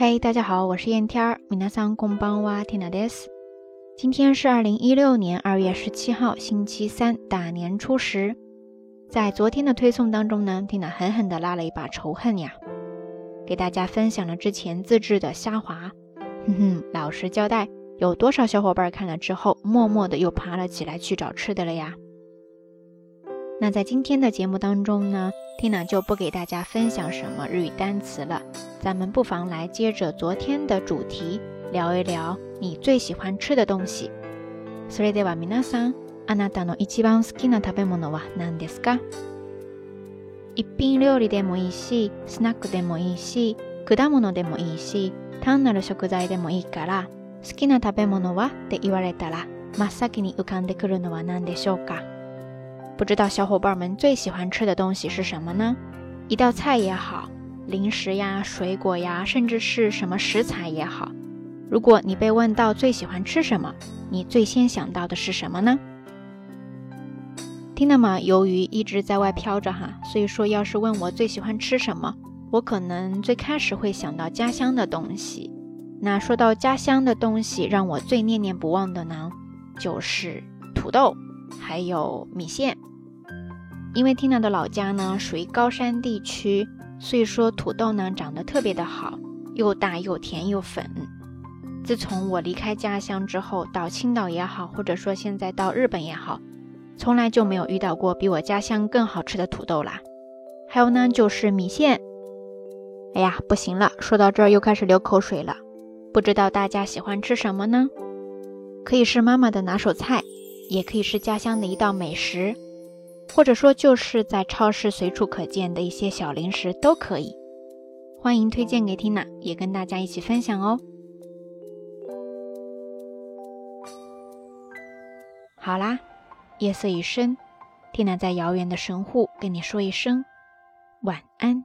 嘿，大家好，我是燕天儿。米娜桑贡邦哇天娜德斯。今天是二零一六年二月十七号，星期三，大年初十。在昨天的推送当中呢，缇娜狠狠地拉了一把仇恨呀，给大家分享了之前自制的虾滑。哼哼，老实交代，有多少小伙伴看了之后，默默的又爬了起来去找吃的了呀？那在今天的节目当中呢，Tina 就不给大家分享什么日语单词了，咱们不妨来接着昨天的主题聊一聊你最喜欢吃的东西。それでは皆さん、あなたの一番好きな食べ物は何ですか？一品料理でもいいし、スナックでもいいし、果物でもいいし、単なる食材でもいいから、好きな食べ物はって言われたら、真っ先に浮かんでくるのは何でしょうか？不知道小伙伴们最喜欢吃的东西是什么呢？一道菜也好，零食呀、水果呀，甚至是什么食材也好。如果你被问到最喜欢吃什么，你最先想到的是什么呢？听到吗？由于一直在外飘着哈，所以说要是问我最喜欢吃什么，我可能最开始会想到家乡的东西。那说到家乡的东西，让我最念念不忘的呢，就是土豆，还有米线。因为 Tina 的老家呢属于高山地区，所以说土豆呢长得特别的好，又大又甜又粉。自从我离开家乡之后，到青岛也好，或者说现在到日本也好，从来就没有遇到过比我家乡更好吃的土豆啦。还有呢就是米线。哎呀，不行了，说到这儿又开始流口水了。不知道大家喜欢吃什么呢？可以是妈妈的拿手菜，也可以是家乡的一道美食。或者说，就是在超市随处可见的一些小零食都可以，欢迎推荐给 Tina，也跟大家一起分享哦。好啦，夜色已深，Tina 在遥远的神户跟你说一声晚安。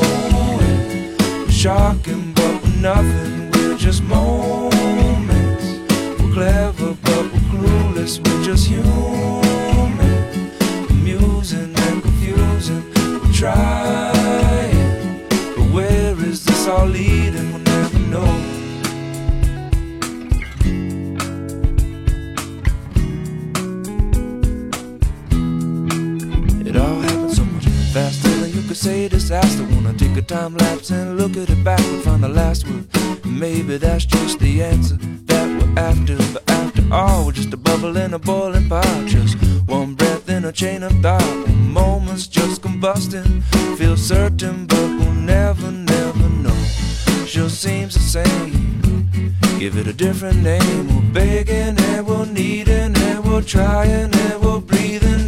shocking, but we're nothing. We're just moments. We're clever, but we're clueless. We're just human, amusing and confusing. We're trying, but where is this all leading? We'll never know. It all happened so much faster could say disaster Wanna take a time lapse and look at it backward, find the last word. Maybe that's just the answer that we're after. But after all, we're just a bubble in a boiling pot. Just one breath in a chain of thought. Moments just combusting. Feel certain, but we'll never, never know. Sure seems the same. Give it a different name. We're begging and we're needing and we're trying and we're breathing.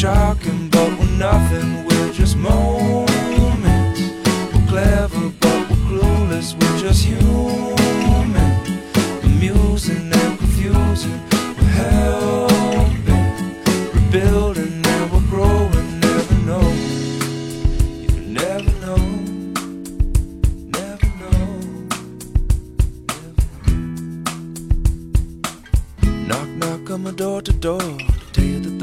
Shocking, but we're nothing We're just moments. We're clever, but we're clueless. We're just human, amusing and confusing. We're helping, rebuilding, and we're growing. Never know. You never know. Never know. Never know. Knock, knock on my door to door.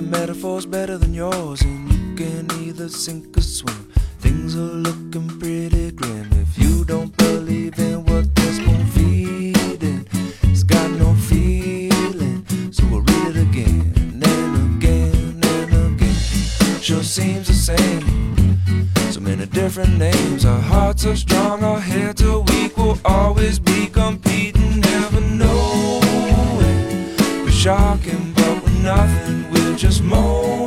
Metaphor's better than yours, and you can either sink or swim. Things are looking pretty grim if you don't believe in what this spoon feeding. It's got no feeling, so we'll read it again and again and again. It Sure seems the same, so many different names. Our hearts are strong our heads are weak, we'll always be competing, never know it. We're shocking, but we're nothing, we're just moan.